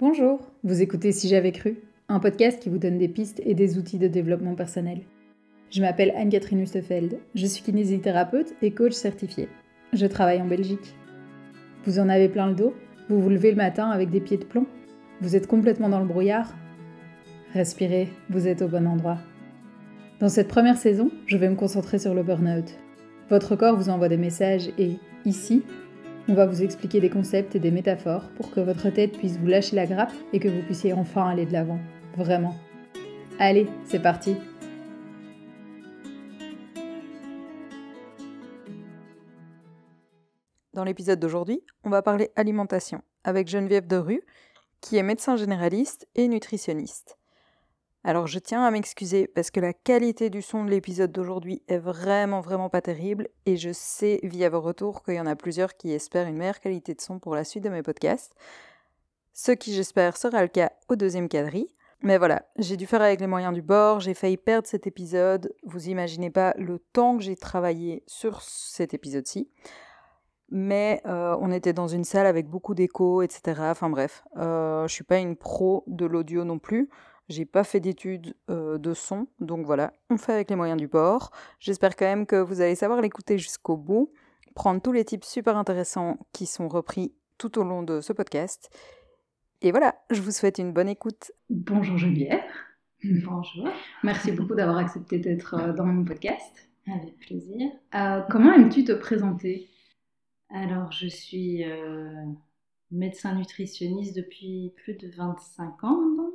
Bonjour, vous écoutez Si j'avais cru, un podcast qui vous donne des pistes et des outils de développement personnel. Je m'appelle Anne-Catherine Hustefeld, je suis kinésithérapeute et coach certifié. Je travaille en Belgique. Vous en avez plein le dos Vous vous levez le matin avec des pieds de plomb Vous êtes complètement dans le brouillard Respirez, vous êtes au bon endroit. Dans cette première saison, je vais me concentrer sur le burn-out. Votre corps vous envoie des messages et, ici, on va vous expliquer des concepts et des métaphores pour que votre tête puisse vous lâcher la grappe et que vous puissiez enfin aller de l'avant. Vraiment. Allez, c'est parti Dans l'épisode d'aujourd'hui, on va parler alimentation avec Geneviève Derue, qui est médecin généraliste et nutritionniste. Alors je tiens à m'excuser parce que la qualité du son de l'épisode d'aujourd'hui est vraiment vraiment pas terrible et je sais via vos retours qu'il y en a plusieurs qui espèrent une meilleure qualité de son pour la suite de mes podcasts. Ce qui j'espère sera le cas au deuxième quadri. Mais voilà, j'ai dû faire avec les moyens du bord, j'ai failli perdre cet épisode, vous imaginez pas le temps que j'ai travaillé sur cet épisode-ci. Mais euh, on était dans une salle avec beaucoup d'écho, etc. Enfin bref, euh, je suis pas une pro de l'audio non plus. J'ai pas fait d'études euh, de son, donc voilà, on fait avec les moyens du bord. J'espère quand même que vous allez savoir l'écouter jusqu'au bout, prendre tous les tips super intéressants qui sont repris tout au long de ce podcast. Et voilà, je vous souhaite une bonne écoute. Bonjour Geneviève. Bonjour. Merci beaucoup d'avoir accepté d'être euh, dans mon podcast. Avec plaisir. Euh, comment aimes-tu te présenter? Alors, je suis médecin nutritionniste depuis plus de 25 ans maintenant.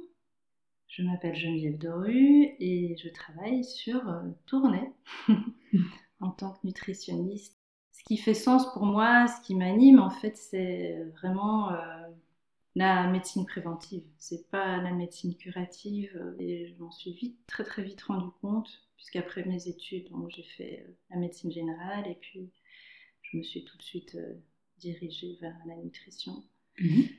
Je m'appelle Geneviève Dorue et je travaille sur euh, Tournai en tant que nutritionniste. Ce qui fait sens pour moi, ce qui m'anime, en fait, c'est vraiment euh, la médecine préventive. C'est pas la médecine curative. Et je m'en suis vite, très très vite rendu compte, puisqu'après mes études, j'ai fait euh, la médecine générale et puis je me suis tout de suite dirigée vers la nutrition. Mhm.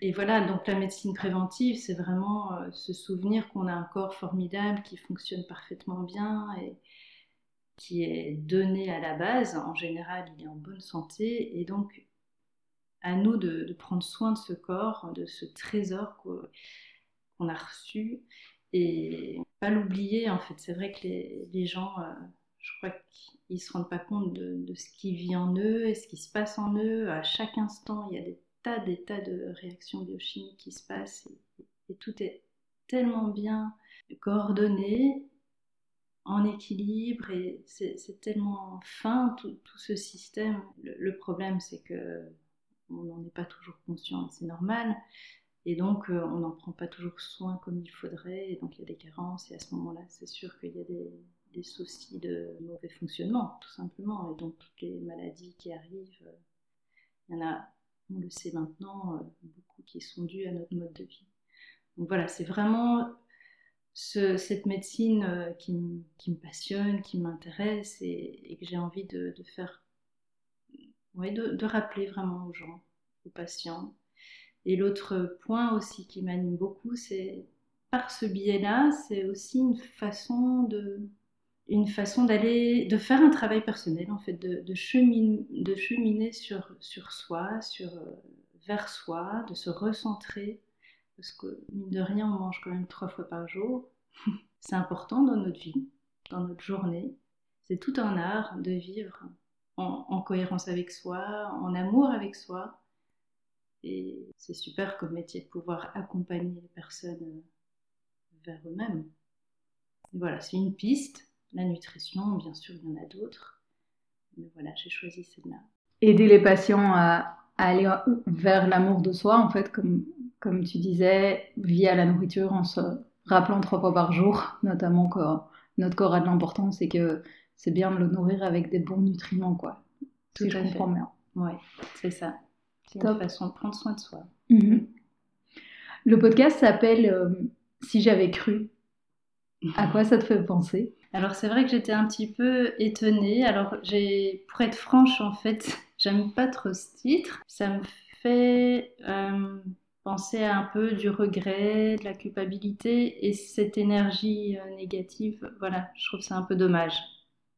Et voilà, donc la médecine préventive, c'est vraiment euh, se souvenir qu'on a un corps formidable qui fonctionne parfaitement bien et qui est donné à la base. En général, il est en bonne santé et donc à nous de, prendre soin de ce corps, de ce trésor qu'on a reçu et pas l'oublier en fait. C'est vrai que les, gens, euh, je crois qu'ils se rendent pas compte de, de, ce qui vit en eux et ce qui se passe en eux. À chaque instant, il y a des tas, des tas de réactions biochimiques qui se passent et, tout est tellement bien coordonné, en équilibre et c'est tellement fin tout, ce système. Le, problème c'est que on n'en est pas toujours conscient c'est normal. Et donc, euh, on n'en prend pas toujours soin comme il faudrait, et donc il y a des carences, et à ce moment-là, c'est sûr qu'il y a des, des, soucis de mauvais fonctionnement, tout simplement. Et donc, toutes les maladies qui arrivent, euh, il y en a on le sait maintenant, euh, beaucoup qui sont dus à notre mode de vie. Donc voilà, c'est vraiment cette médecine euh, qui, me passionne, qui m'intéresse et, que j'ai envie de, faire, ouais, de, rappeler vraiment aux gens, aux patients. Et l'autre point aussi qui m'anime beaucoup, c'est par ce biais-là, c'est aussi une façon de, une façon d'aller, de faire un travail personnel, en fait, de, de, de cheminer sur, sur soi, sur, euh, vers soi, de se recentrer, parce que mine de rien, on mange quand même trois fois par jour. C'est important dans notre vie, dans notre journée. C'est tout un art de vivre en, en cohérence avec soi, en amour avec soi. Et c'est super comme métier de pouvoir accompagner les personnes vers eux-mêmes. voilà, c'est une piste la nutrition, bien sûr, il y en a d'autres. Mais voilà, j'ai choisi celle-là. Aider les patients à, aller vers l'amour de soi, en fait, comme, comme tu disais, via la nourriture, en se rappelant trois fois par jour, notamment que notre corps a de l'importance et que c'est bien de le nourrir avec des bons nutriments, quoi. Tout si je comprends bien. Oui, c'est ça. C'est une façon de prendre soin de soi. Mhm. Le podcast s'appelle euh, Si j'avais cru. À quoi ça te fait penser? Alors c'est vrai que j'étais un petit peu étonnée. Alors j'ai, pour être franche en fait, j'aime pas trop ce titre. Ça me fait euh, penser à un peu du regret, de la culpabilité et cette énergie euh, négative. Voilà, je trouve ça un peu dommage.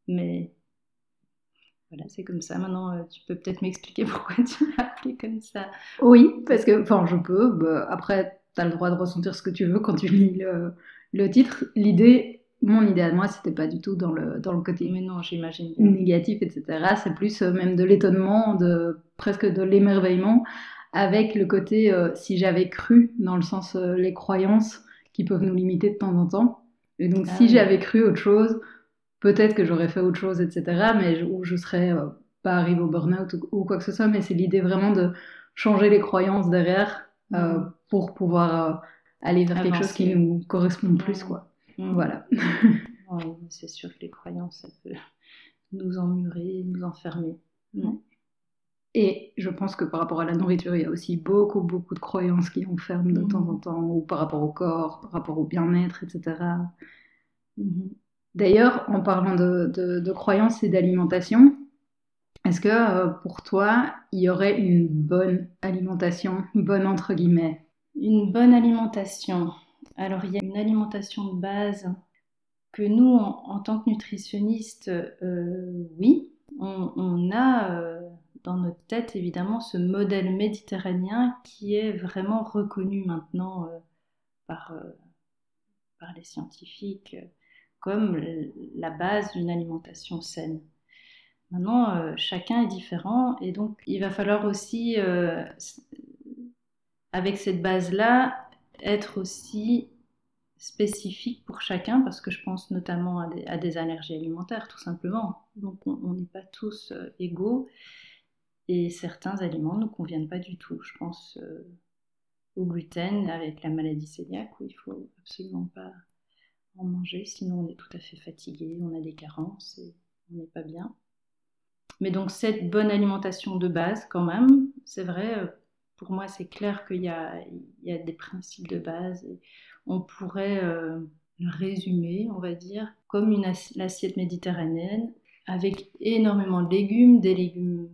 Mais voilà, c'est comme ça. Maintenant, euh, tu peux peut-être m'expliquer pourquoi tu l'as appelé comme ça. Oui, parce que, enfin, je peux. Bah, après, tu as le droit de ressentir ce que tu veux quand tu lis le, titre. L'idée, mon idée à moi, c'était pas du tout dans le, dans le côté Mais non, j'imagine négatif, etc. C'est plus euh, même de l'étonnement, de presque de l'émerveillement, avec le côté euh, si j'avais cru, dans le sens les croyances qui peuvent nous limiter de temps en temps. Et donc, si ah j'avais cru autre chose, peut-être que j'aurais fait autre chose, etc. Mais où je serais euh, pas arrivée au burn-out ou, quoi que ce soit. Mais c'est l'idée vraiment de changer les croyances derrière euh, mm. Pour pouvoir euh, aller vers quelque chose qui nous correspond plus, quoi. Voilà. c'est sûr que les croyances, ça peut nous emmurer, nous enfermer. Et je pense que par rapport à la nourriture, il y a aussi beaucoup, beaucoup de croyances qui enferment de temps en temps, ou par rapport au corps, par rapport au bien-être, etc. D'ailleurs, en parlant de, croyances et d'alimentation, est-ce que euh, pour toi, il y aurait une bonne alimentation, bonne entre guillemets Une bonne alimentation. Alors, il y a une alimentation de base que nous, en, tant que nutritionnistes, euh, oui, on, a euh, dans notre tête évidemment ce modèle méditerranéen qui est vraiment reconnu maintenant par, par les scientifiques comme la base d'une alimentation saine. Maintenant, euh, chacun est différent et donc il va falloir aussi, euh, avec cette base-là, être aussi spécifique pour chacun parce que je pense notamment à des, allergies alimentaires tout simplement. Donc on n'est pas tous euh, égaux et certains aliments ne nous conviennent pas du tout. Je pense au gluten avec la maladie cœliaque où il faut absolument pas en manger, sinon on est tout à fait fatigué, on a des carences et on n'est pas bien. Mais donc cette bonne alimentation de base quand même, c'est vrai, euh, pour moi c'est clair qu'il y, a, des principes de base on pourrait euh, le résumer, on va dire, comme une assiette méditerranéenne avec énormément de légumes, des légumes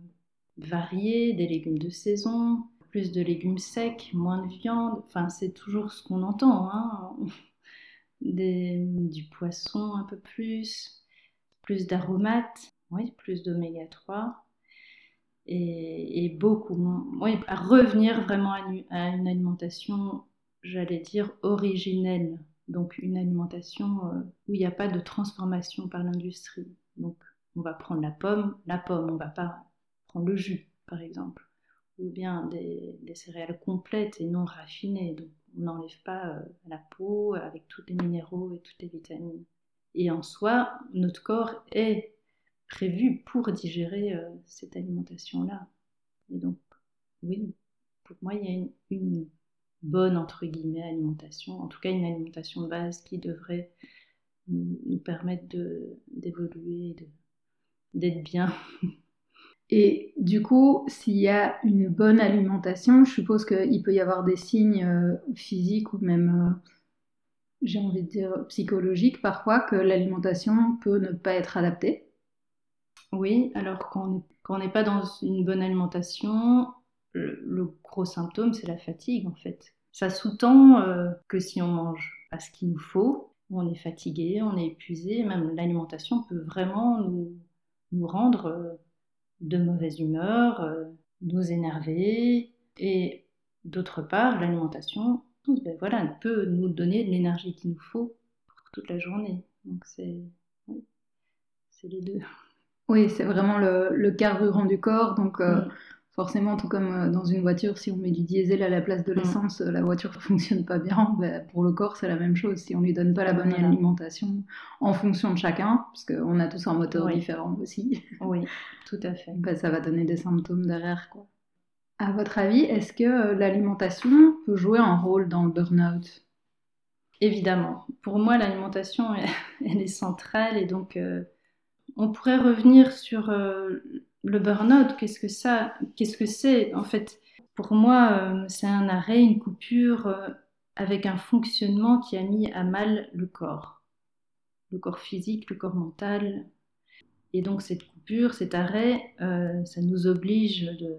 variés, des légumes de saison, plus de légumes secs, moins de viande, enfin c'est toujours ce qu'on entend. Hein du poisson un peu plus, plus d'aromates, oui, plus d'oméga 3 et, beaucoup moins. à revenir vraiment à une, alimentation, j'allais dire, originelle. Donc une alimentation euh, où il n'y a pas de transformation par l'industrie. Donc on va prendre la pomme, la pomme, on va pas prendre le jus, par exemple, ou bien des, des céréales complètes et non raffinées. Donc on n'enlève pas euh, la peau avec tous les minéraux et toutes les vitamines. Et en soi, notre corps est prévu pour digérer euh, cette alimentation-là. Et donc, oui, pour moi, il y a une, bonne, entre guillemets, alimentation, en tout cas une alimentation de base qui devrait nous, nous permettre d'évoluer, d'être bien Et du coup, s'il y a une bonne alimentation, je suppose qu'il peut y avoir des signes euh, physiques ou même, euh, j'ai envie de dire, psychologiques parfois, que l'alimentation peut ne pas être adaptée. Oui, alors quand on n'est pas dans une bonne alimentation, le, gros symptôme, c'est la fatigue en fait. Ça sous-tend euh, que si on mange pas ce qu'il nous faut, on est fatigué, on est épuisé, même l'alimentation peut vraiment nous, rendre de mauvaise humeur, euh, nous énerver. Et d'autre part, l'alimentation, ben voilà, peut nous donner l'énergie qu'il nous faut pour toute la journée. Donc c'est les deux. Oui, c'est vraiment le, carburant du corps. Donc euh, mm. Forcément, tout comme euh, dans une voiture, si on met du diesel à la place de mm. l'essence, euh, la voiture ne fonctionne pas bien. Ben, pour le corps, c'est la même chose. Si on ne lui donne pas la bonne alimentation en fonction de chacun, parce qu'on a tous un moteur différent aussi. Oui, tout à fait. Ben, ça va donner des symptômes derrière. Quoi. À votre avis, est-ce que l'alimentation peut jouer un rôle dans le burn-out? Évidemment. Pour moi, l'alimentation, elle est centrale et donc on pourrait revenir sur le burn-out, qu'est-ce que ça, qu'est-ce que c'est En fait, pour moi, euh, c'est un arrêt, une coupure euh, avec un fonctionnement qui a mis à mal le corps, le corps physique, le corps mental. Et donc cette coupure, cet arrêt, euh, ça nous oblige de,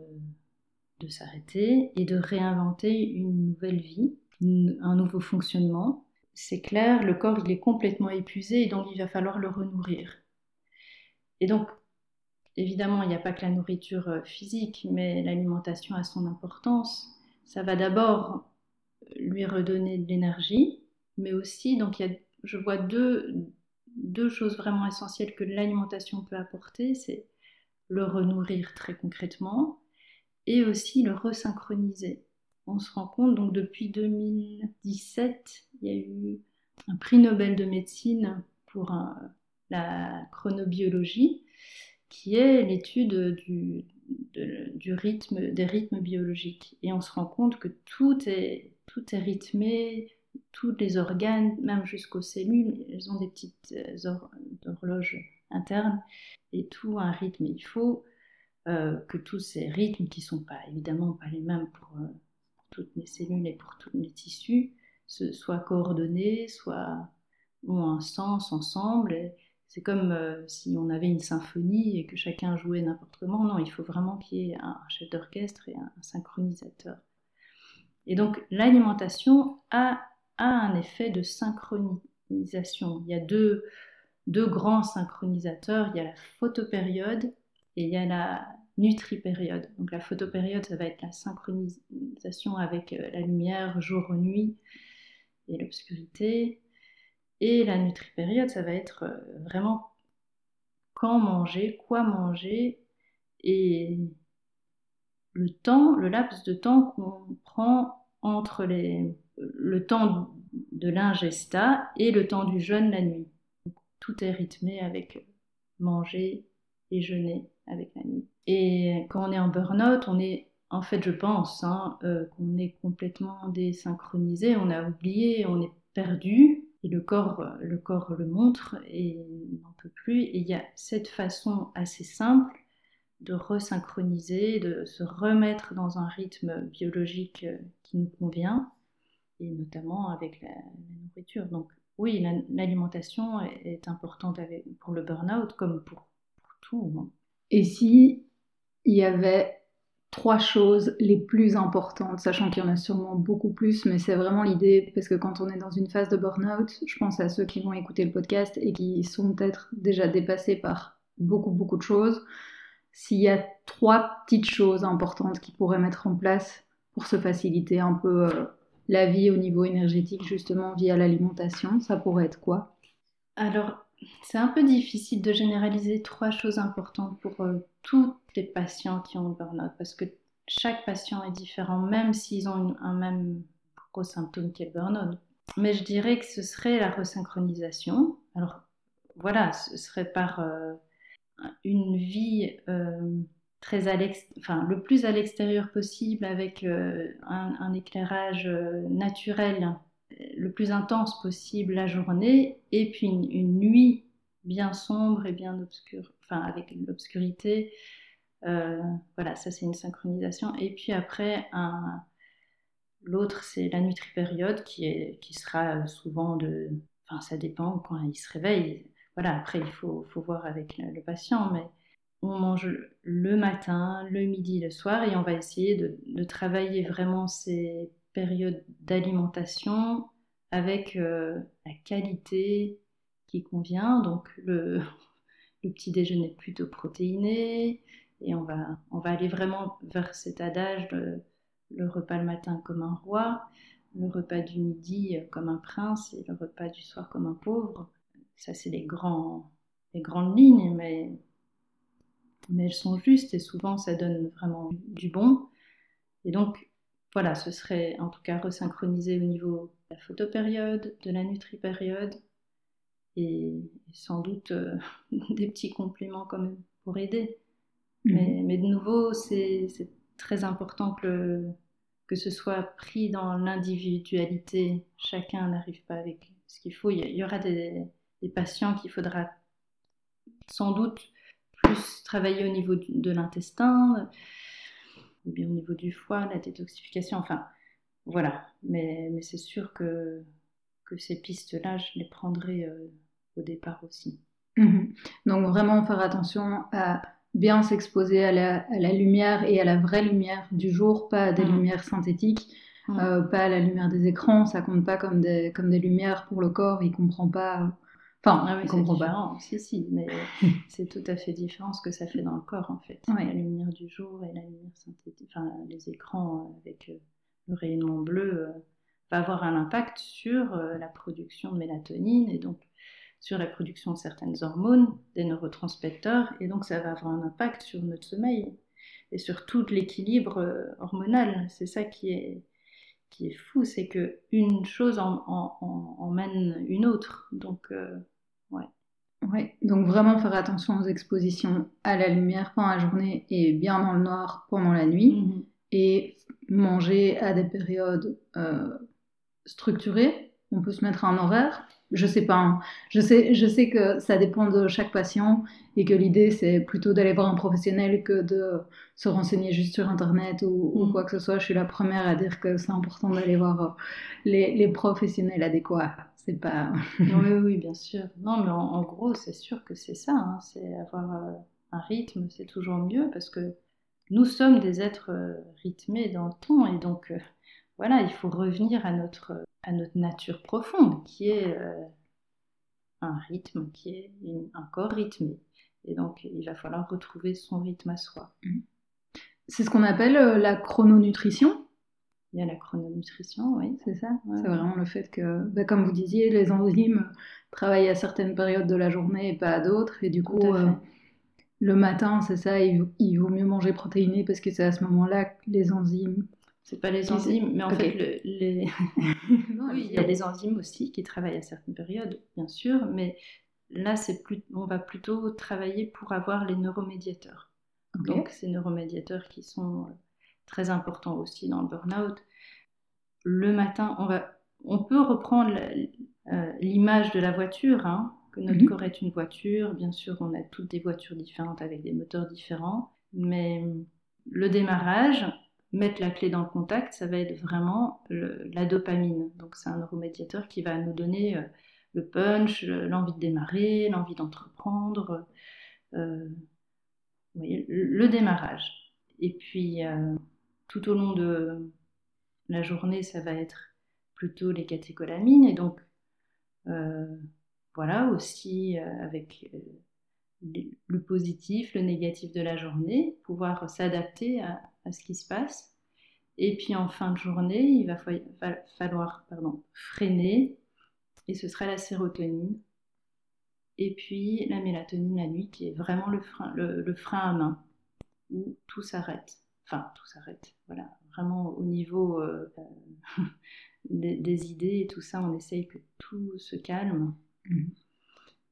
de s'arrêter et de réinventer une nouvelle vie, un nouveau fonctionnement. C'est clair, le corps il est complètement épuisé et donc il va falloir le renourrir. Et donc évidemment, il n'y a pas que la nourriture euh, physique, mais l'alimentation a son importance. Ça va d'abord lui redonner de l'énergie, mais aussi, donc il y a, je vois deux, deux choses vraiment essentielles que l'alimentation peut apporter, c'est le renourrir très concrètement et aussi le resynchroniser. On se rend compte, donc depuis 2017, il y a eu un prix Nobel de médecine pour la chronobiologie, qui est l'étude du, du rythme, des rythmes biologiques. Et on se rend compte que tout est, tout est rythmé, tous les organes, même jusqu'aux cellules, elles ont des petites euh, horloges internes et tout un rythme. Il faut euh, que tous ces rythmes, qui ne sont pas évidemment pas les mêmes pour, euh, pour, toutes les cellules et pour tous les tissus, soient coordonnés, soient, ont un sens ensemble. C'est comme euh, si on avait une symphonie et que chacun jouait n'importe comment. Non, il faut vraiment qu'il y ait un chef d'orchestre et un, synchronisateur. Et donc l'alimentation a, a, un effet de synchronisation. Il y a deux, deux grands synchronisateurs. Il y a la photopériode et il y a la nutripériode. Donc la photopériode, ça va être la synchronisation avec euh, la lumière jour-nuit et l'obscurité. Et la nutripériode, ça va être euh, vraiment quand manger, quoi manger et le temps, le laps de temps qu'on prend entre les, le temps de l'ingesta et le temps du jeûne la nuit. Tout est rythmé avec manger et jeûner avec la nuit. Et quand on est en burn-out, on est, en fait, je pense, hein, euh, qu'on est complètement désynchronisé, on a oublié, on est perdu, et le corps, le corps le montre et n'en peut plus. Et il y a cette façon assez simple de resynchroniser, de se remettre dans un rythme biologique euh, qui nous convient, et notamment avec la, nourriture. Donc oui, l'alimentation est, importante pour le burn-out comme pour, pour tout. Hein. Et si il y avait trois choses les plus importantes, sachant qu'il y en a sûrement beaucoup plus, mais c'est vraiment l'idée, parce que quand on est dans une phase de burn-out, je pense à ceux qui vont écouter le podcast et qui sont peut-être déjà dépassés par beaucoup, beaucoup de choses. S'il y a trois petites choses importantes qu'ils pourraient mettre en place pour se faciliter un peu euh, la vie au niveau énergétique, justement via l'alimentation, ça pourrait être quoi? Alors, c'est un peu difficile de généraliser trois choses importantes pour euh, tous les patients qui ont le burn-out parce que chaque patient est différent, même s'ils ont un même gros symptôme qui est le burn-out. Mais je dirais que ce serait la resynchronisation. Alors voilà, ce serait par euh, une vie euh, très à enfin, le plus à l'extérieur possible avec un, éclairage naturel le plus intense possible la journée et puis une, nuit bien sombre et bien obscure, enfin avec l'obscurité. Euh, voilà, ça c'est une synchronisation. Et puis après, l'autre c'est la nutripériode qui, est, qui sera souvent de. Enfin, ça dépend quand il se réveille. Voilà, après il faut, faut voir avec le, patient, mais on mange le matin, le midi, le soir et on va essayer de, de travailler vraiment ces période d'alimentation avec euh, la qualité qui convient. Donc le, petit déjeuner plutôt protéiné et on va, on va aller vraiment vers cet adage le repas le matin comme un roi, le repas du midi comme un prince et le repas du soir comme un pauvre. Ça, c'est les, les grandes lignes, mais, mais elles sont justes et souvent ça donne vraiment du bon. Et donc, voilà, ce serait en tout cas resynchronisé au niveau de la photopériode, de la nutripériode et sans doute euh, des petits compléments comme pour aider. Mhm. Mais, de nouveau, c'est très important que, que ce soit pris dans l'individualité. Chacun n'arrive pas avec ce qu'il faut. Il y, aura des, des patients qu'il faudra sans doute plus travailler au niveau de l'intestin, ou bien au niveau du foie, la détoxification, enfin voilà. Mais, mais c'est sûr que, que ces pistes-là, je les prendrai euh, au départ aussi. Mhm. Donc vraiment faire attention à bien s'exposer à la, à la, lumière et à la vraie lumière du jour, pas à des mhm. lumières synthétiques, mhm. euh, pas à la lumière des écrans, ça compte pas comme des, comme des lumières pour le corps, il comprend pas Enfin, Ah oui. Si, si, mais c'est tout à fait différent ce que ça fait dans le corps en fait. Ouais. La lumière du jour et la lumière synthétique, enfin les écrans euh, avec euh, le rayonnement bleu euh, va avoir un impact sur la production de mélatonine et donc sur la production de certaines hormones, des neurotransmetteurs, et donc ça va avoir un impact sur notre sommeil et sur tout l'équilibre hormonal. C'est ça qui est, qui est fou, c'est que une chose en, en- en- emmène une autre. Donc, euh, Donc vraiment faire attention aux expositions à la lumière pendant la journée et bien dans le noir pendant la nuit. mhm. Et manger à des périodes euh, structurées. On peut se mettre un horaire. Je sais pas. hein. Je sais, je sais que ça dépend de chaque patient et que l'idée c'est plutôt d'aller voir un professionnel que de se renseigner juste sur internet ou, ou Mhm. quoi que ce soit. Je suis la première à dire que c'est important d'aller voir euh, les, les professionnels adéquats. C'est pas. oui, oui, bien sûr. Non, mais en, en gros, c'est sûr que c'est ça. hein. C'est avoir euh, un rythme, c'est toujours mieux parce que nous sommes des êtres euh, rythmés dans le temps et donc euh, voilà, il faut revenir à notre, à notre nature profonde qui est un rythme, qui est une- un corps rythmé. Et donc, il va falloir retrouver son rythme à soi. C'est ce qu'on appelle la chrononutrition. Il y a la chrononutrition, oui. C'est ça Ouais. C'est vraiment le fait que, bah, comme vous disiez, les enzymes travaillent à certaines périodes de la journée et pas à d'autres. Et du coup, euh, le matin, c'est ça, il, il vaut mieux manger protéiné parce que c'est à ce moment-là que les enzymes. C'est pas les enzymes, mais en fait, le- les... Non, Oui, il y a des enzymes aussi qui travaillent à certaines périodes, bien sûr, mais là, c'est plus... on va plutôt travailler pour avoir les neuromédiateurs. Donc, ces neuromédiateurs qui sont très importants aussi dans le burn-out. Le matin, on, va... on peut reprendre euh, l'image de la voiture, hein, que notre Mhm. corps est une voiture. Bien sûr, on a toutes des voitures différentes avec des moteurs différents, mais le démarrage, mettre la clé dans le contact, ça va être vraiment le- la dopamine. Donc, c'est un neuromédiateur qui va nous donner euh, le punch, le- l'envie de démarrer, l'envie d'entreprendre. euh, oui, le, le démarrage. Et puis, euh, tout au long de la journée, ça va être plutôt les catécholamines. Et donc, euh, voilà, aussi euh, avec euh, le- positif, le négatif de la journée, pouvoir s'adapter à, ce qui se passe. Et puis en fin de journée, il va fa- fa- falloir pardon, freiner, et ce sera la sérotonine. Et puis la mélatonine la nuit, qui est vraiment le frein à main, où tout s'arrête. Enfin, tout s'arrête, voilà. Vraiment au niveau euh, des, des idées et tout ça, on essaye que tout se calme. Mhm.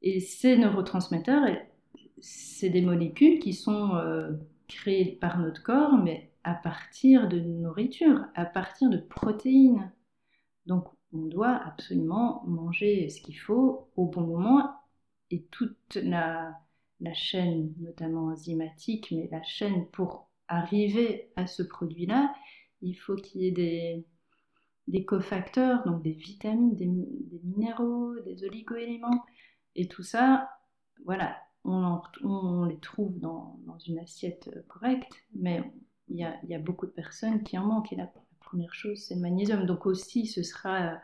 Et ces neurotransmetteurs, et- c'est des molécules qui sont euh, créées par notre corps, mais à partir de nourriture, à partir de protéines. Donc, on doit absolument manger ce qu'il faut au bon moment et toute la, la chaîne, notamment enzymatique, mais la chaîne pour arriver à ce produit-là, il faut qu'il y ait des, cofacteurs, donc des vitamines, des, mi- des minéraux, des oligoéléments. Et tout ça, voilà, on, les trouve dans, une assiette euh, correcte, mais il y a, beaucoup de personnes qui en manquent. Et la, première chose, c'est le magnésium. Donc aussi, ce sera euh,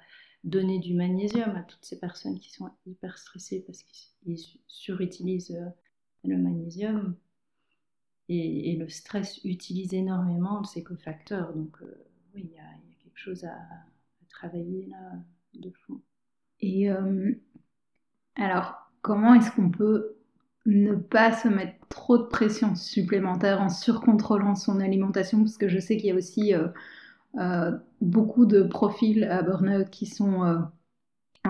donner du magnésium à toutes ces personnes qui sont hyper stressées parce qu'ils ils surutilisent euh, le magnésium. Et, et le stress utilise énormément de ces cofacteurs. Donc euh, oui, il y, a, il y a quelque chose à, à travailler là de fond. Et euh, alors, comment est-ce qu'on peut ne pas se mettre trop de pression supplémentaire en surcontrôlant son alimentation? Parce que je sais qu'il y a aussi euh, beaucoup de profils à burn-out qui sont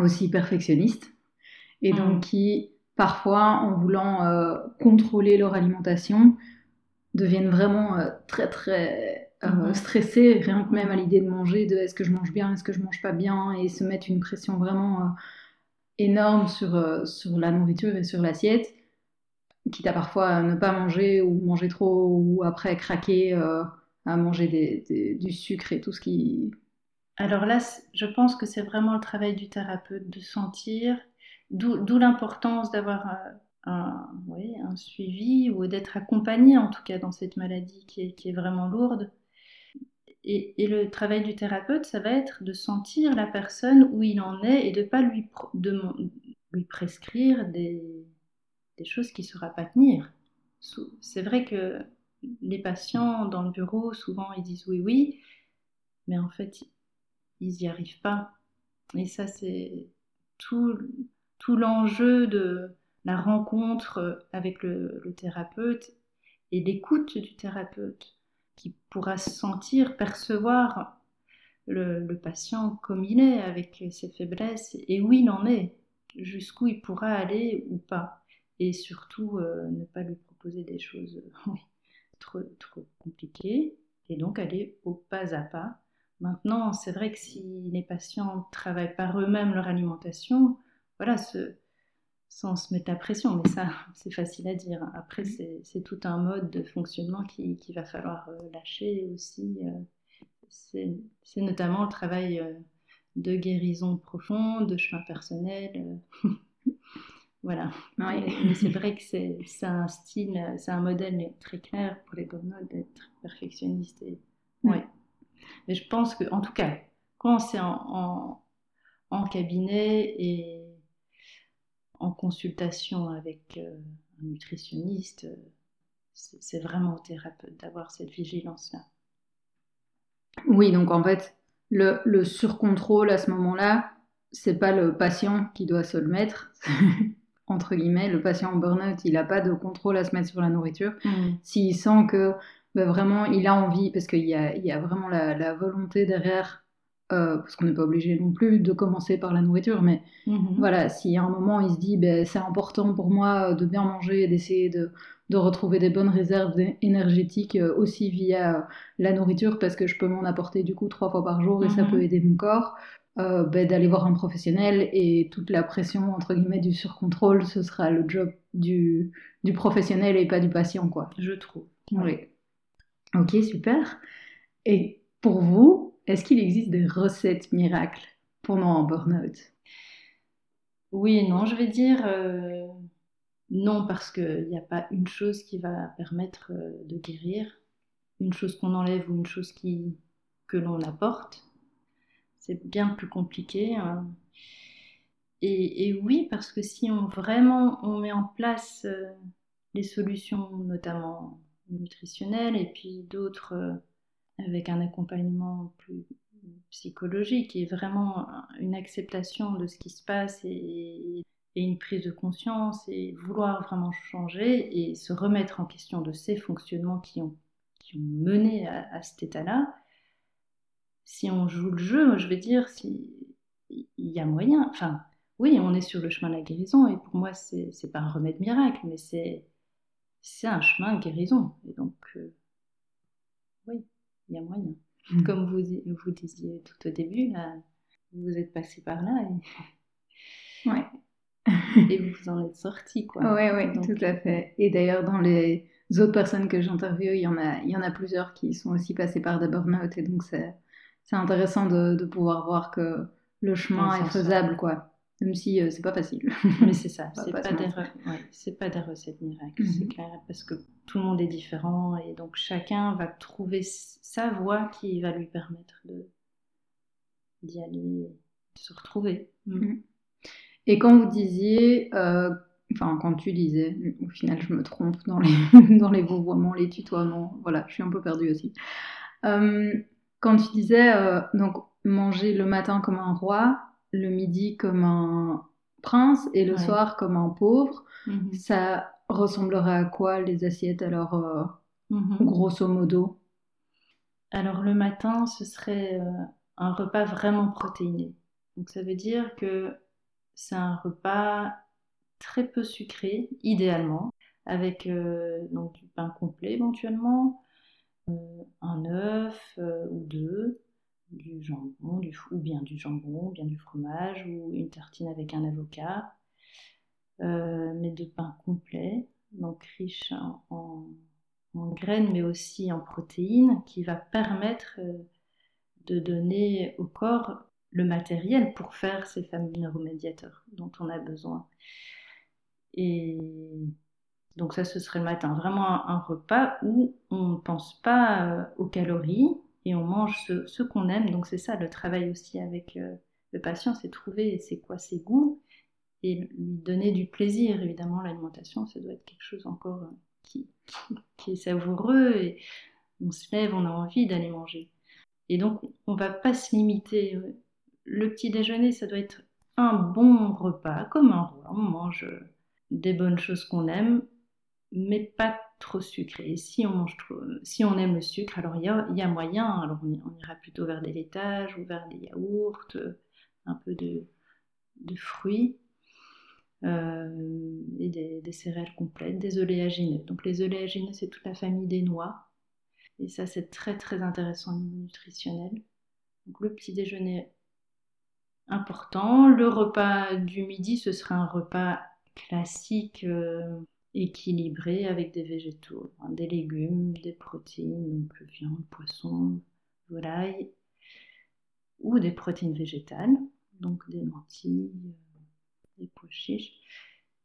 aussi perfectionnistes et donc Mhm. qui, parfois, en voulant euh, contrôler leur alimentation, deviennent vraiment euh, très très euh, Mhm. stressés, rien que même à l'idée de manger, de est-ce que je mange bien, est-ce que je mange pas bien, et se mettre une pression vraiment euh, énorme sur, sur la nourriture et sur l'assiette, quitte à parfois ne pas manger ou manger trop, ou après craquer à manger des- des- du sucre et tout ce qui... Alors là, je pense que c'est vraiment le travail du thérapeute de sentir, d'où l'importance d'avoir un, suivi ou d'être accompagné en tout cas dans cette maladie qui est, qui est vraiment lourde. Et, le travail du thérapeute, ça va être de sentir la personne où il en est et de pas lui, lui prescrire des, des choses qu'il ne saura pas tenir. C'est vrai que les patients dans le bureau, souvent, ils disent oui, oui, mais en fait, ils n'y arrivent pas. Et ça, c'est tout, tout l'enjeu de la rencontre avec le, thérapeute et l'écoute du thérapeute qui pourra se sentir, percevoir le, patient comme il est, avec ses faiblesses et où il en est, jusqu'où il pourra aller ou pas. Et surtout, euh, ne pas lui proposer des choses trop, trop compliquées et donc aller au pas à pas. Maintenant, c'est vrai que si les patients travaillent par eux-mêmes leur alimentation, voilà, sans se mettre la pression, mais ça, c'est facile à dire. Après, c'est tout un mode de fonctionnement qu'il qui va falloir euh, lâcher aussi. Euh. C'est notamment le travail euh, de guérison profonde, de chemin personnel. Voilà. Mais c'est vrai que c'est un style, c'est un modèle très clair pour les burn d'être perfectionniste. Et... Mm. Ouais. Mais je pense que, en tout cas, quand c'est en, en, cabinet et en consultation avec euh, un nutritionniste, c'est vraiment au thérapeute d'avoir cette vigilance-là. Oui, donc en fait, le, le surcontrôle à ce moment-là, c'est pas le patient qui doit se le mettre. entre guillemets, le patient en burn-out, il n'a pas de contrôle à se mettre sur la nourriture. Mm. S'il sent que bah, vraiment il a envie, parce qu'il y a, vraiment la, volonté derrière, euh, parce qu'on n'est pas obligé non plus de commencer par la nourriture, mais mm-hmm. voilà, si à un moment il se dit bah, c'est important pour moi de bien manger et d'essayer de, de, retrouver des bonnes réserves énergétiques euh, aussi via la nourriture, parce que je peux m'en apporter du coup trois fois par jour et ça mm-hmm. peut aider mon corps. Euh, ben, d'aller voir un professionnel et toute la pression entre guillemets du surcontrôle, ce sera le job du, du professionnel et pas du patient quoi. Je trouve. Oui. Ok super. Et pour vous, est-ce qu'il existe des recettes miracles pendant un burn-out? Oui et non, je vais dire euh, non parce qu'il n'y a pas une chose qui va permettre euh, de guérir, une chose qu'on enlève ou une chose que l'on apporte c'est bien plus compliqué. Hein. Et, oui, parce que si on vraiment on met en place euh, les solutions, notamment nutritionnelles, et puis d'autres avec un accompagnement plus psychologique et vraiment une acceptation de ce qui se passe et, une prise de conscience et vouloir vraiment changer et se remettre en question de ces fonctionnements qui ont, mené à cet état-là, si on joue le jeu, je veux dire, si il y a moyen. Enfin, oui, on est sur le chemin de la guérison, et pour moi, c'est pas un remède miracle, mais c'est un chemin de guérison. Et donc, euh, il y a moyen. Mm. Comme vous, vous disiez tout au début, vous êtes passé par là et, ouais. et vous en êtes sorti. Quoi. Oui, oui, tout à fait. Et d'ailleurs, dans les autres personnes que j'interviewe, il, y en a, il y en a plusieurs qui sont aussi passées par des burn-out, et donc c'est c'est intéressant de, pouvoir voir que le chemin est faisable, quoi. Même si euh, c'est pas facile. Mais c'est ça, c'est pas, pas, des recettes miracles, c'est mhm. clair, parce que tout le monde est différent et donc chacun va trouver sa voie qui va lui permettre d'y aller, de se retrouver. Mm. Mhm. Et quand vous disiez, euh, enfin quand tu disais, au final je me trompe dans les, dans les vouvoiements, les tutoiements, voilà, je suis un peu perdue aussi. Euh, quand tu disais donc manger le matin comme un roi, le midi comme un prince et le soir comme un pauvre, mhm. ça ressemblerait à quoi les assiettes alors euh, mhm. grosso modo? Alors le matin, ce serait euh, un repas vraiment protéiné. Donc ça veut dire que c'est un repas très peu sucré, idéalement, avec donc du pain complet éventuellement, euh, un œuf euh, ou deux, du jambon, du, ou bien du jambon, ou bien du fromage, ou une tartine avec un avocat, euh, mais de pain complet, donc riche en, graines, mais aussi en protéines, qui va permettre de donner au corps le matériel pour faire ces fameux neuromédiateurs dont on a besoin. Et donc ça, ce serait le matin. Vraiment un, repas où on ne pense pas euh, aux calories et on mange ce, qu'on aime. Donc c'est ça le travail aussi avec euh, le patient, c'est trouver c'est quoi ses goûts et lui donner du plaisir. Évidemment, l'alimentation, ça doit être quelque chose encore euh, qui, est savoureux et on se lève, on a envie d'aller manger. Et donc, on va pas se limiter. Le petit déjeuner, ça doit être un bon repas, comme un roi. On mange des bonnes choses qu'on aime, mais pas trop sucré. si on mange si on aime le sucre, alors il y a, moyen. Alors on, ira plutôt vers des laitages ou vers des yaourts, un peu de, de fruits. Euh, et des, céréales complètes, des oléagineux. Donc les oléagineux, c'est toute la famille des noix. Et ça, c'est très très intéressant au niveau nutritionnel. Donc le petit déjeuner important. Le repas du midi, ce sera un repas classique. Euh, équilibré avec des végétaux, hein, des légumes, des protéines, donc viande, poisson, volaille, ou des protéines végétales, donc des lentilles, euh, des pois chiches,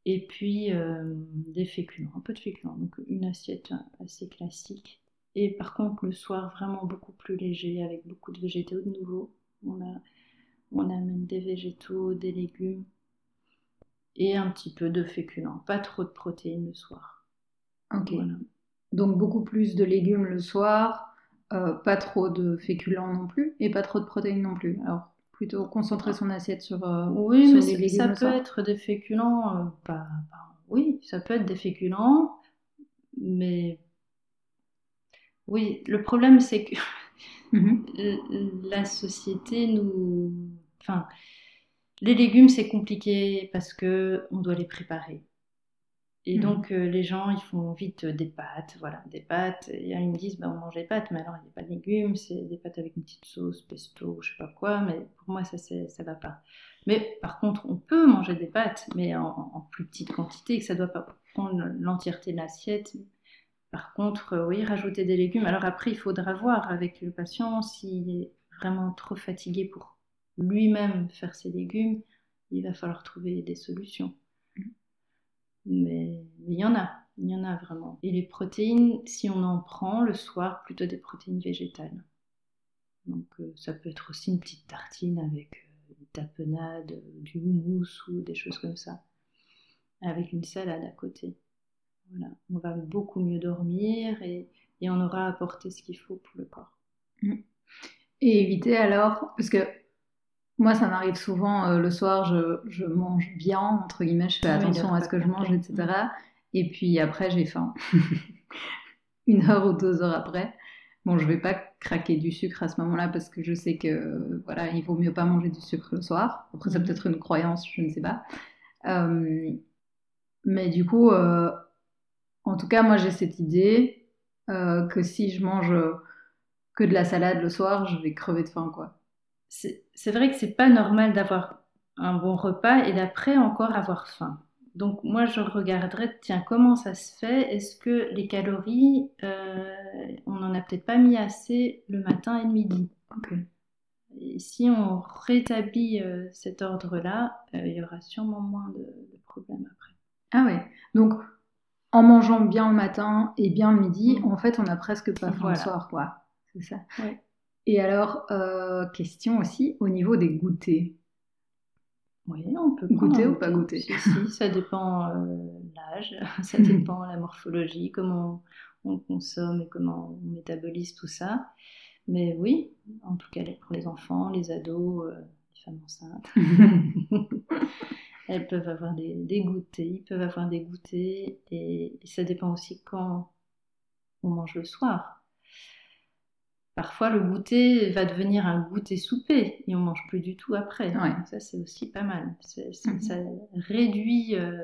et puis euh, des féculents, un peu de féculents, donc une assiette assez classique. Et par contre, le soir, vraiment beaucoup plus léger, avec beaucoup de végétaux de nouveau. On, a, on amène des végétaux, des légumes, et un petit peu de féculents. Pas trop de protéines le soir. Ok. Donc beaucoup plus de légumes le soir, euh, pas trop de féculents non plus, et pas trop de protéines non plus. Alors plutôt concentrer son assiette sur. Euh, oui, mais les légumes ça peut être des féculents. Euh, pas, oui, ça peut être des féculents, mais oui, le problème c'est que mhm. la société nous, enfin les légumes, c'est compliqué parce que on doit les préparer. Et hmm. donc, euh, les gens, ils font vite des pâtes, voilà, des pâtes. Et ils me disent, ben, on mange des pâtes, mais alors il n'y a pas de légumes, c'est des pâtes avec une petite sauce, pesto, je sais pas quoi, mais pour moi, ça, ça va pas. Mais par contre, on peut manger des pâtes, mais en, plus petite quantité, que ça doit pas prendre l'entièreté de l'assiette. Par contre, euh, oui, rajouter des légumes. Alors après, il faudra voir avec le patient s'il est vraiment trop fatigué pour lui-même faire ses légumes, il va falloir trouver des solutions. Mais il y en a, il y en a vraiment. Et les protéines, si on en prend le soir, plutôt des protéines végétales. Donc euh, ça peut être aussi une petite tartine avec euh, une tapenade, du houmous ou des choses comme ça, avec une salade à côté. Voilà, on va beaucoup mieux dormir et, et on aura apporté ce qu'il faut pour le corps. Et éviter alors, parce que moi, ça m'arrive souvent euh, le soir, je, mange bien, entre guillemets, je fais attention à ce que je mange, etc. Et puis après, j'ai faim. Une heure ou deux heures après. Bon, je vais pas craquer du sucre à ce moment-là parce que je sais que voilà, il vaut mieux pas manger du sucre le soir. Après, c'est mhm. peut-être une croyance, je ne sais pas. Euh, mais du coup, euh, en tout cas, moi, j'ai cette idée que si je mange que de la salade le soir, je vais crever de faim, quoi c'est vrai que c'est pas normal d'avoir un bon repas et d'après encore avoir faim. Donc moi je regarderais, tiens, comment ça se fait? Est-ce que les calories, euh, on n'en a peut-être pas mis assez le matin et le midi? Et si on rétablit euh, cet ordre-là, euh, il y aura sûrement moins de, problèmes après. Ah ouais, donc en mangeant bien le matin et bien le midi, mm. en fait on a presque pas faim le soir, quoi. C'est ça. Ouais. Et alors, euh, question aussi au niveau des goûters. Oui, on peut goûter ou pas goûter. Si, si, ça dépend euh, l'âge, ça dépend la morphologie, comment on, consomme et comment on métabolise tout ça. Mais oui, en tout cas pour les enfants, les ados, euh, les femmes enceintes, elles peuvent avoir des, des, goûters, ils peuvent avoir des goûters et ça dépend aussi quand on mange le soir. Parfois, le goûter va devenir un goûter souper et on mange plus du tout après. Ça, c'est aussi pas mal. Mhm. Ça réduit euh,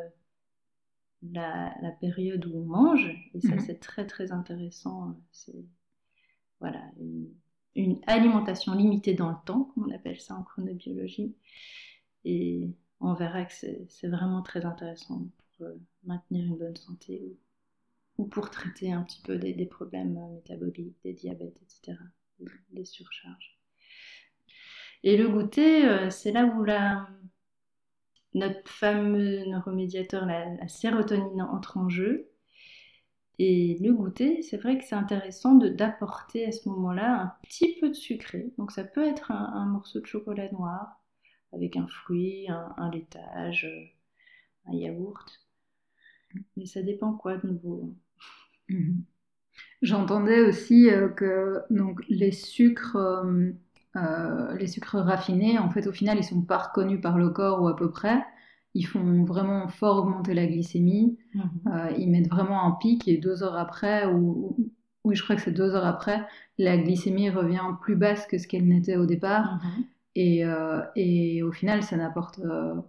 la, période où on mange et ça, mhm. c'est très très intéressant. C'est voilà une, alimentation limitée dans le temps, comme on appelle ça en chronobiologie. Et on verra que c'est vraiment très intéressant pour euh, maintenir une bonne santé ou pour traiter un petit peu des, problèmes euh, métaboliques, des diabètes, etc., des surcharges. Et le goûter, euh, c'est là où la, notre fameux neuromédiateur, la, sérotonine, entre en jeu. Et le goûter, c'est vrai que c'est intéressant d'apporter à ce moment-là un petit peu de sucré. Donc ça peut être un, morceau de chocolat noir avec un fruit, un, laitage, un yaourt. Mais ça dépend quoi de nouveau. Mhm. J'entendais aussi euh, que donc, les sucres, euh, euh, les sucres raffinés, en fait, au final, ils sont pas reconnus par le corps ou à peu près. Ils font vraiment fort augmenter la glycémie. Mhm. ils mettent vraiment un pic et deux heures après, ou oui, je crois que c'est deux heures après, la glycémie revient plus basse que ce qu'elle n'était au départ. Mhm. Et, et, au final, ça n'apporte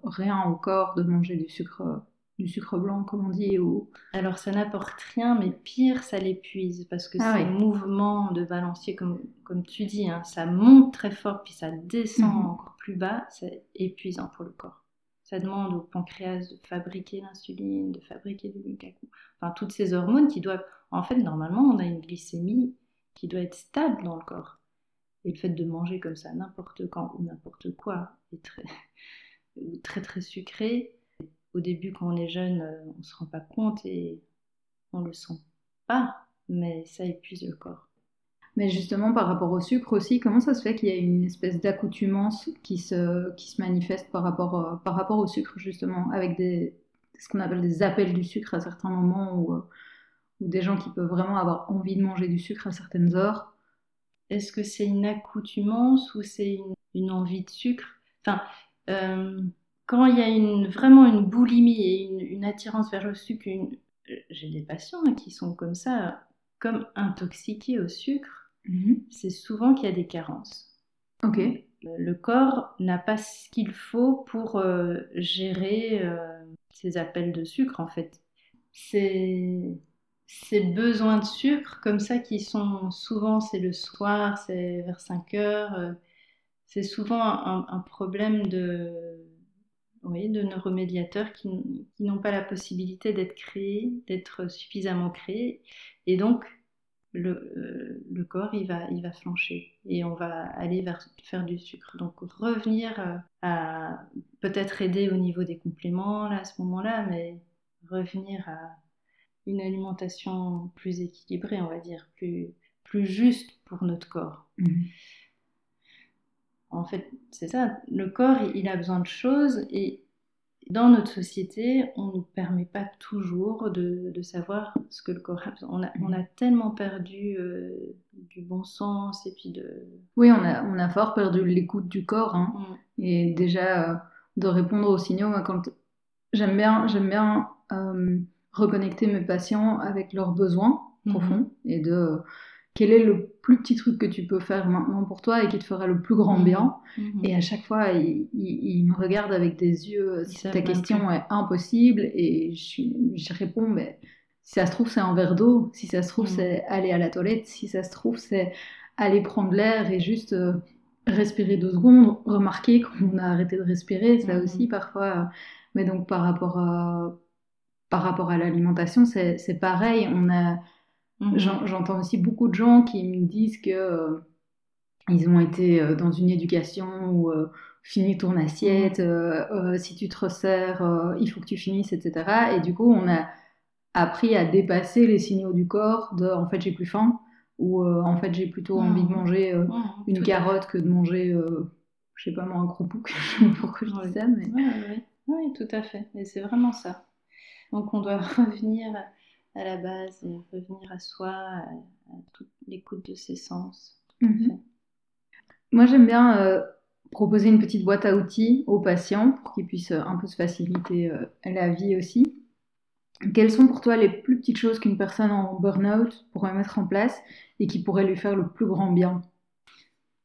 rien au corps de manger du sucre du sucre blanc, comme on dit ou... Alors ça n'apporte rien, mais pire, ça l'épuise, parce que Ah ces oui. mouvements de balancier, comme, comme tu dis, hein, ça monte très fort, puis ça descend Mhm. encore plus bas, c'est épuisant pour le corps. Ça demande au pancréas de fabriquer l'insuline, de fabriquer du glucagon, enfin toutes ces hormones qui doivent... En fait, normalement, on a une glycémie qui doit être stable dans le corps. Et le fait de manger comme ça n'importe quand ou n'importe quoi, est très, très très sucré, au début, quand on est jeune, euh, on ne se rend pas compte et on le sent pas, mais ça épuise le corps. Mais justement, par rapport au sucre aussi, comment ça se fait qu'il y a une espèce d'accoutumance qui se, qui se manifeste par rapport, euh, par rapport au sucre, justement, avec des, ce qu'on appelle des appels du sucre à certains moments, ou, euh, ou des gens qui peuvent vraiment avoir envie de manger du sucre à certaines heures? Est-ce que c'est une accoutumance ou c'est une, une envie de sucre? Enfin, euh, quand il y a une, vraiment une boulimie et une, une attirance vers le sucre, une- euh, j'ai des patients qui sont comme ça, comme intoxiqués au sucre, c'est souvent qu'il y a des carences. Ok. Le- corps n'a pas ce qu'il faut pour euh, gérer euh, ces appels de sucre, en fait. Ces besoins de sucre, comme ça, qui sont souvent, c'est le soir, c'est vers 5 heures, euh, c'est souvent un, un problème de, oui, de neuromédiateurs qui, qui n'ont pas la possibilité d'être créés, d'être suffisamment créés. Et donc, le, euh, le corps, il va, il va flancher et on va aller vers faire du sucre. Donc, revenir euh, à peut-être aider au niveau des compléments là, à ce moment-là, mais revenir à une alimentation plus équilibrée, on va dire, plus, plus juste pour notre corps. Mhm. En fait, c'est ça, le corps, il a besoin de choses et dans notre société, on ne nous permet pas toujours de, de savoir ce que le corps a besoin. On a, on a tellement perdu euh, du bon sens et puis de... Oui, on a, on a fort perdu l'écoute du corps. hein. Mm. Et déjà, euh, de répondre aux signaux, quand j'aime bien, j'aime bien euh, reconnecter mes patients avec leurs besoins Mhm. profonds et de quel est le plus petit truc que tu peux faire maintenant pour toi et qui te fera le plus grand bien. Mhm. Et à chaque fois, il, il me regardent avec des yeux, si ta question est impossible, et je, réponds, mais si ça se trouve, c'est un verre d'eau, si ça se trouve, Mhm. c'est aller à la toilette, si ça se trouve, c'est aller prendre l'air et juste euh, respirer deux secondes, remarquer qu'on a arrêté de respirer, ça Mhm. aussi parfois. Mais donc par rapport à, par rapport à l'alimentation, c'est c'est pareil, on a... Mhm. J'en- J'entends aussi beaucoup de gens qui me disent que euh, ils ont été euh, dans une éducation où euh, finis ton assiette, euh, euh, si tu te resserres, il faut que tu finisses, etc. Et du coup, on a appris à dépasser les signaux du corps de en fait j'ai plus faim ou en fait j'ai plutôt envie de Mhm. manger Mhm. une carotte que de manger, je sais pas moi, un sais pas pourquoi je dis ça, mais. Oui, oui, oui, tout à fait. Et c'est vraiment ça. Donc on doit revenir à la base et revenir à soi, à, à toute l'écoute de ses sens. Tout Mhm. fait. Moi, j'aime bien euh, proposer une petite boîte à outils aux patients pour qu'ils puissent euh, un peu se faciliter euh, la vie aussi. Quelles sont pour toi les plus petites choses qu'une personne en burn-out pourrait mettre en place et qui pourraient lui faire le plus grand bien?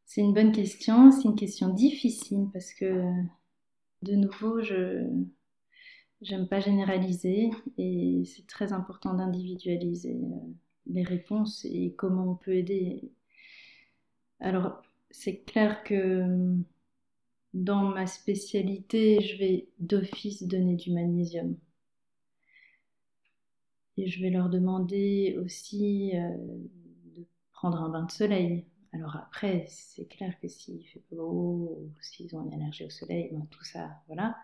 C'est une bonne question, c'est une question difficile parce que de nouveau, je j'aime pas généraliser et c'est très important d'individualiser euh, les réponses et comment on peut aider. Alors, c'est clair que dans ma spécialité, je vais d'office donner du magnésium. Et je vais leur demander aussi euh, de prendre un bain de soleil. Alors après, c'est clair que s'il fait beau, ou s'ils ont une allergie au soleil, ben, tout ça, voilà.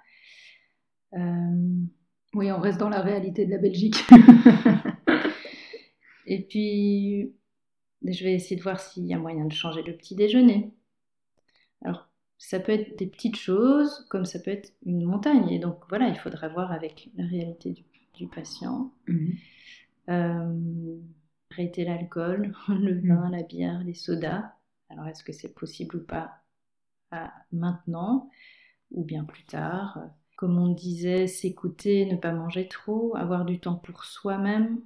Euh, Oui, on reste dans la réalité de la Belgique. et puis, je vais essayer de voir s'il y a moyen de changer le petit déjeuner. Alors, ça peut être des petites choses, comme ça peut être une montagne. Et donc voilà, il faudra voir avec la réalité du, patient. Mhm. Euh, arrêter l'alcool, le vin, la bière, les sodas. Alors est-ce que c'est possible ou pas maintenant ou bien plus tard? Comme on disait, s'écouter, ne pas manger trop, avoir du temps pour soi-même,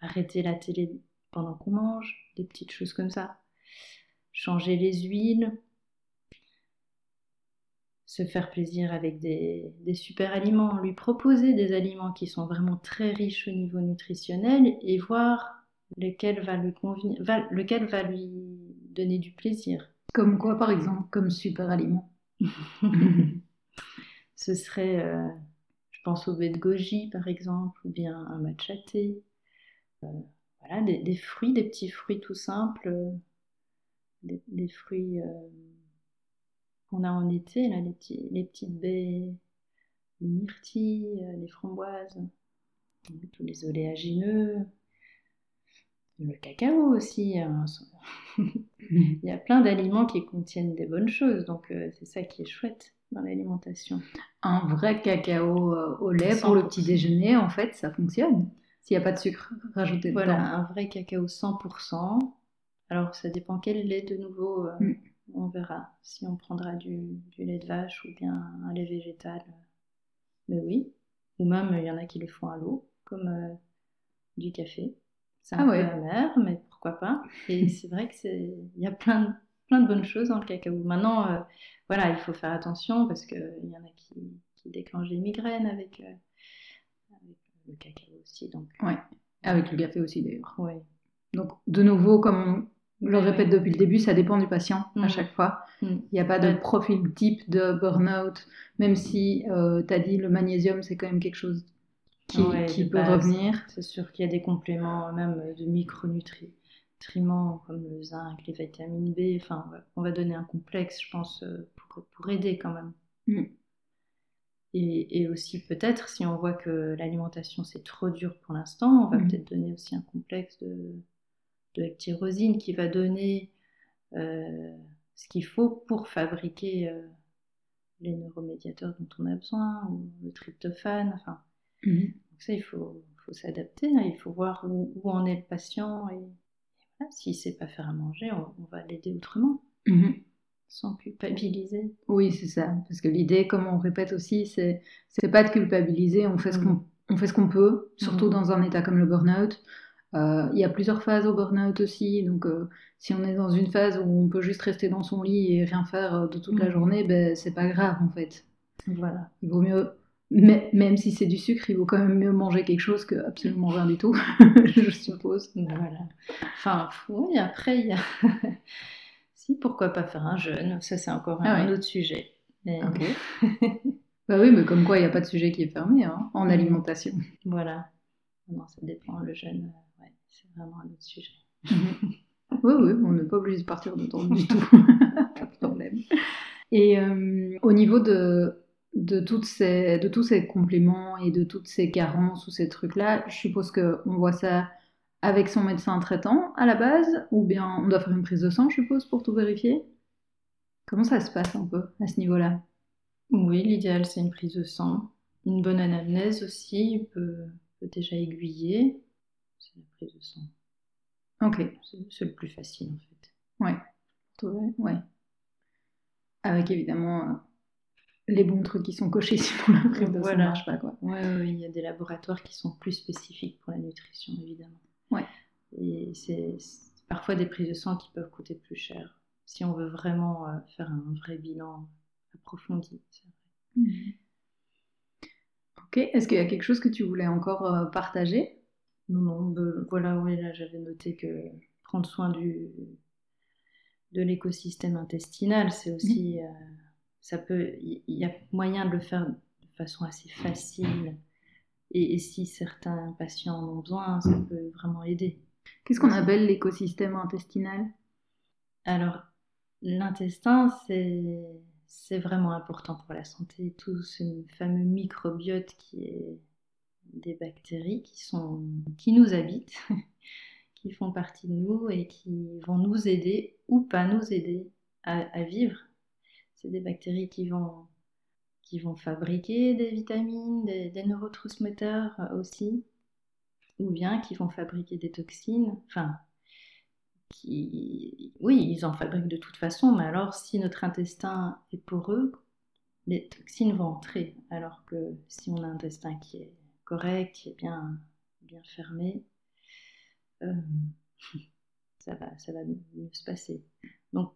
arrêter la télé pendant qu'on mange, des petites choses comme ça. Changer les huiles, se faire plaisir avec des, super aliments, lui proposer des aliments qui sont vraiment très riches au niveau nutritionnel et voir lequel va lui convenir, lequel va lui donner du plaisir. Comme quoi, par exemple, comme super aliment Ce serait, euh, je pense au baie de goji, par exemple, ou bien un matcha thé. Euh, voilà, des, fruits, des petits fruits tout simples, euh, des, fruits qu'on a en été, les, petites baies, les myrtilles, les framboises, tous les oléagineux, le cacao aussi. Hein. Il y a plein d'aliments qui contiennent des bonnes choses, donc c'est ça qui est chouette dans l'alimentation. Un vrai cacao euh, au lait pour le petit déjeuner, en fait, ça fonctionne. S'il n'y a pas de sucre rajouté voilà, dedans. Voilà, un vrai cacao 100%. Alors ça dépend quel lait de nouveau, euh, mm. on verra si on prendra du, du, lait de vache ou bien un lait végétal. Mais oui, ou même il y en a qui le font à l'eau, comme du café. C'est un ah peu amer, mais pourquoi pas. Et c'est vrai que c'est, il y a plein de, plein de bonnes choses dans le cacao. Maintenant, euh, voilà, il faut faire attention parce qu'il y en a qui, qui, déclenchent des migraines avec, euh, avec, le cacao aussi. Donc, ouais. Avec le café aussi d'ailleurs. Ouais. Donc, de nouveau, comme on le répète depuis le début, ça dépend du patient à mm. chaque fois. Mm. Il n'y a pas de profil type de burn-out, même si euh, tu as dit le magnésium, c'est quand même quelque chose qui, peut revenir. C'est sûr qu'il y a des compléments même de micronutriments comme le zinc, les vitamines B. Enfin, on va donner un complexe, je pense, euh, pour, pour aider quand même. Mm. Et, et, aussi peut-être, si on voit que l'alimentation c'est trop dur pour l'instant, on va mm. peut-être donner aussi un complexe de, de tyrosine qui va donner euh, ce qu'il faut pour fabriquer euh, les neuromédiateurs dont on a besoin, ou le tryptophane, enfin Mhm. Donc ça, il faut, faut s'adapter, hein. il faut voir où, où, en est le patient et, voilà, s'il ne sait pas faire à manger, on, va l'aider autrement, mhm. sans culpabiliser. Oui, c'est ça, parce que l'idée, comme on répète aussi, c'est c'est pas de culpabiliser, on fait ce qu'on on fait ce qu'on peut, surtout mhm. dans un état comme le burn-out. Euh, il y a plusieurs phases au burn-out aussi, donc euh, si on est dans une phase où on peut juste rester dans son lit et rien faire euh, de toute la journée, ben c'est pas grave en fait. Voilà. Il vaut mieux mais, même si c'est du sucre, il vaut quand même mieux manger quelque chose que absolument rien du tout, je suppose. Voilà. Enfin, oui, après, il y a. si, pourquoi pas faire un jeûne Ça, c'est encore un, ah autre sujet. bah oui, mais comme quoi, il n'y a pas de sujet qui est fermé hein, en alimentation. Voilà. Non, ça dépend. Le jeûne, euh, ouais, c'est vraiment un autre sujet. oui, oui, on n'est pas obligé de partir de temps du tout. pas de problème. Et euh, au niveau de de, toutes ces, de tous ces compléments et de toutes ces carences ou ces trucs-là, je suppose qu'on voit ça avec son médecin traitant à la base, ou bien on doit faire une prise de sang, je suppose, pour tout vérifier? Comment ça se passe un peu à ce niveau-là? Oui, l'idéal c'est une prise de sang. Une bonne anamnèse aussi peut, peut déjà aiguiller. C'est la prise de sang. Ok. C'est le plus facile en fait. Ouais. Ouais. Avec évidemment les bons trucs qui sont cochés, sinon la prise voilà. marche pas. Quoi. Ouais, il y a des laboratoires qui sont plus spécifiques pour la nutrition, évidemment. Ouais. Et c'est parfois des prises de sang qui peuvent coûter plus cher si on veut vraiment euh, faire un vrai bilan approfondi. Mhm. Ok, est-ce qu'il y a quelque chose que tu voulais encore euh, partager? Non, non, ben, voilà, oui, là j'avais noté que prendre soin du, de l'écosystème intestinal, c'est aussi. Euh, ça peut, il y, a moyen de le faire de façon assez facile. Et, si certains patients en ont besoin, ça peut vraiment aider. Qu'est-ce qu'on appelle l'écosystème intestinal? Alors, l'intestin, c'est vraiment important pour la santé. Tout ce fameux microbiote qui est des bactéries qui, sont, qui nous habitent, qui font partie de nous et qui vont nous aider ou pas nous aider à vivre Des bactéries qui vont, fabriquer des vitamines, des, neurotransmetteurs aussi, ou bien qui vont fabriquer des toxines. Enfin, oui, ils en fabriquent de toute façon, mais alors si notre intestin est poreux, les toxines vont entrer. Alors que si on a un intestin qui est correct, qui est bien, bien fermé, euh, ça, va, ça va mieux se passer. Donc,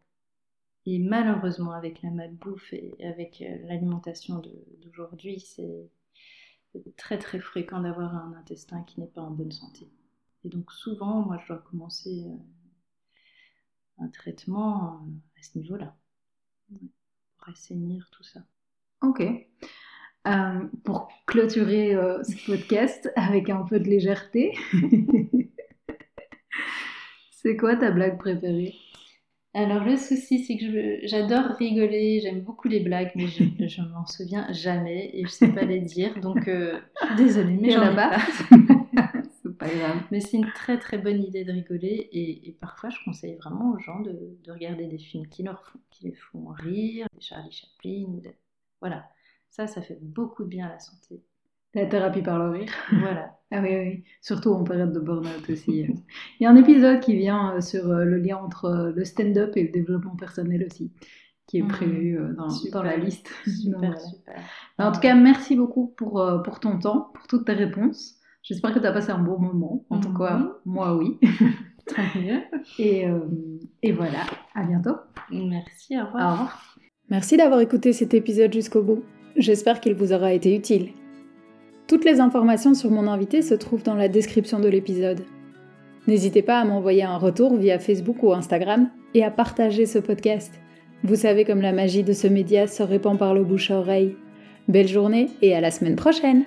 et malheureusement, avec la malbouffe et avec euh, l'alimentation d'aujourd'hui, c'est très très fréquent d'avoir un intestin qui n'est pas en bonne santé. Et donc souvent, moi, je dois commencer euh, un traitement euh, à ce niveau-là, pour assainir tout ça. Ok. Pour clôturer ce podcast avec un peu de légèreté, c'est quoi ta blague préférée? Alors le souci, c'est que j'adore rigoler, j'aime beaucoup les blagues, mais je, je m'en souviens jamais et je sais pas les dire, donc euh, désolée, mais j'en ai pas. Mais c'est une très très bonne idée de rigoler et, parfois je conseille vraiment aux gens de, regarder des films qui, leur font, qui les font rire, des Charlie Chaplin, voilà. Ça, ça fait beaucoup de bien à la santé. La thérapie par le rire. Voilà. Ah oui, oui. Surtout en période de burn-out aussi. Il y a un épisode qui vient euh, sur euh, le lien entre euh, le stand-up et le développement personnel aussi, qui est mmh. prévu dans, dans, la liste. Super, super. En tout cas, merci beaucoup pour, pour ton temps, pour toutes tes réponses. J'espère que tu as passé un bon moment. En tout cas, mhm. moi, oui. Très bien. Et, euh, et voilà, à bientôt. Merci, au revoir. Au revoir. Merci d'avoir écouté cet épisode jusqu'au bout. J'espère qu'il vous aura été utile. Toutes les informations sur mon invité se trouvent dans la description de l'épisode. N'hésitez pas à m'envoyer un retour via Facebook ou Instagram et à partager ce podcast. Vous savez comme la magie de ce média se répand par le bouche à oreille. Belle journée et à la semaine prochaine